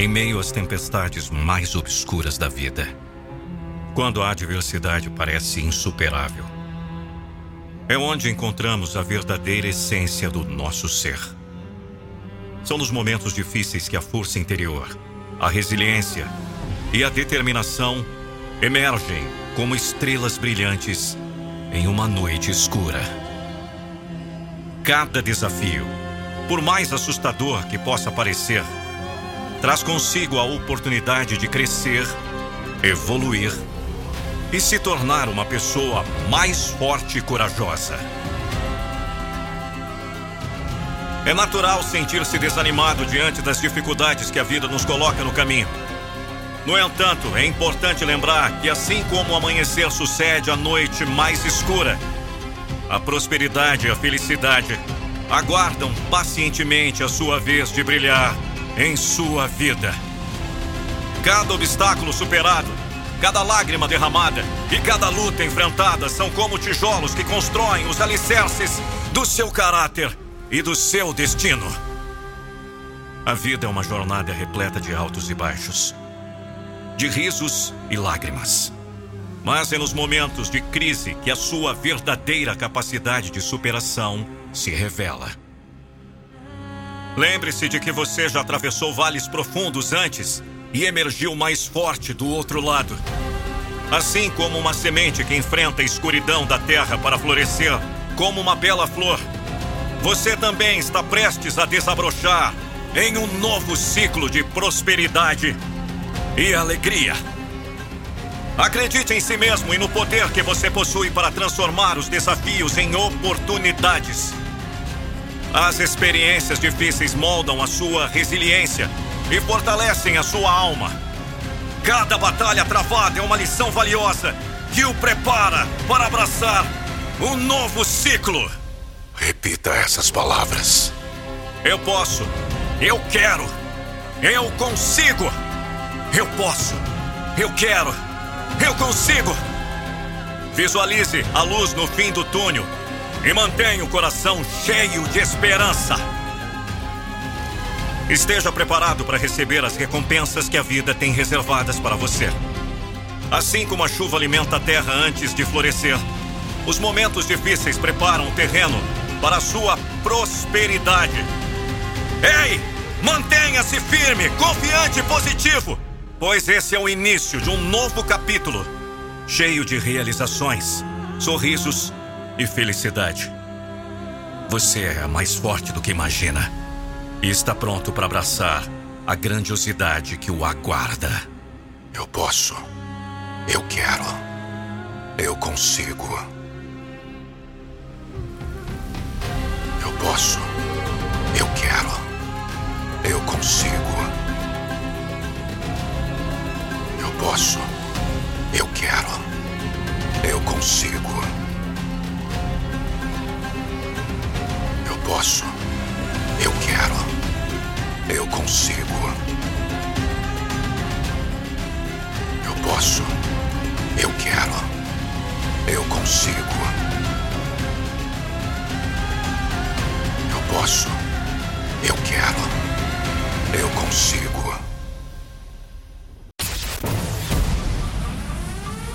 em meio às tempestades mais obscuras da vida. Quando a adversidade parece insuperável, é onde encontramos a verdadeira essência do nosso ser. São nos momentos difíceis que a força interior, a resiliência e a determinação emergem como estrelas brilhantes em uma noite escura. Cada desafio, por mais assustador que possa parecer, traz consigo a oportunidade de crescer, evoluir e se tornar uma pessoa mais forte e corajosa. É natural sentir-se desanimado diante das dificuldades que a vida nos coloca no caminho. No entanto, é importante lembrar que, assim como o amanhecer sucede à noite mais escura, a prosperidade e a felicidade aguardam pacientemente a sua vez de brilhar em sua vida. Cada obstáculo superado, cada lágrima derramada e cada luta enfrentada são como tijolos que constroem os alicerces do seu caráter e do seu destino. A vida é uma jornada repleta de altos e baixos, de risos e lágrimas. Mas é nos momentos de crise que a sua verdadeira capacidade de superação se revela. Lembre-se de que você já atravessou vales profundos antes e emergiu mais forte do outro lado. Assim como uma semente que enfrenta a escuridão da terra para florescer como uma bela flor, você também está prestes a desabrochar em um novo ciclo de prosperidade e alegria. Acredite em si mesmo e no poder que você possui para transformar os desafios em oportunidades. As experiências difíceis moldam a sua resiliência e fortalecem a sua alma. Cada batalha travada é uma lição valiosa que o prepara para abraçar um novo ciclo. Repita essas palavras. Eu posso. Eu quero. Eu consigo. Eu posso. Eu quero. Eu consigo. Visualize a luz no fim do túnel e mantenha o coração cheio de esperança. Esteja preparado para receber as recompensas que a vida tem reservadas para você. Assim como a chuva alimenta a terra antes de florescer, os momentos difíceis preparam o terreno para a sua prosperidade. Ei! Mantenha-se firme, confiante e positivo, pois esse é o início de um novo capítulo, cheio de realizações, sorrisos e felicidade. Você é mais forte do que imagina e está pronto para abraçar a grandiosidade que o aguarda. Eu posso. Eu quero. Eu consigo. Eu posso. Eu quero. Eu consigo. Eu posso. Eu quero. Eu consigo. Posso. Eu quero. Eu consigo. Eu posso. Eu quero. Eu consigo. Eu posso. Eu quero. Eu consigo.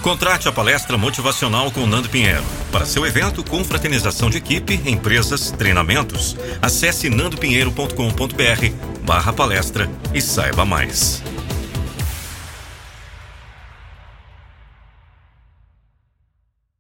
Contrate a palestra motivacional com Nando Pinheiro. Para seu evento, confraternização de equipe, empresas, treinamentos, acesse nandopinheiro.com.br barra palestra e saiba mais.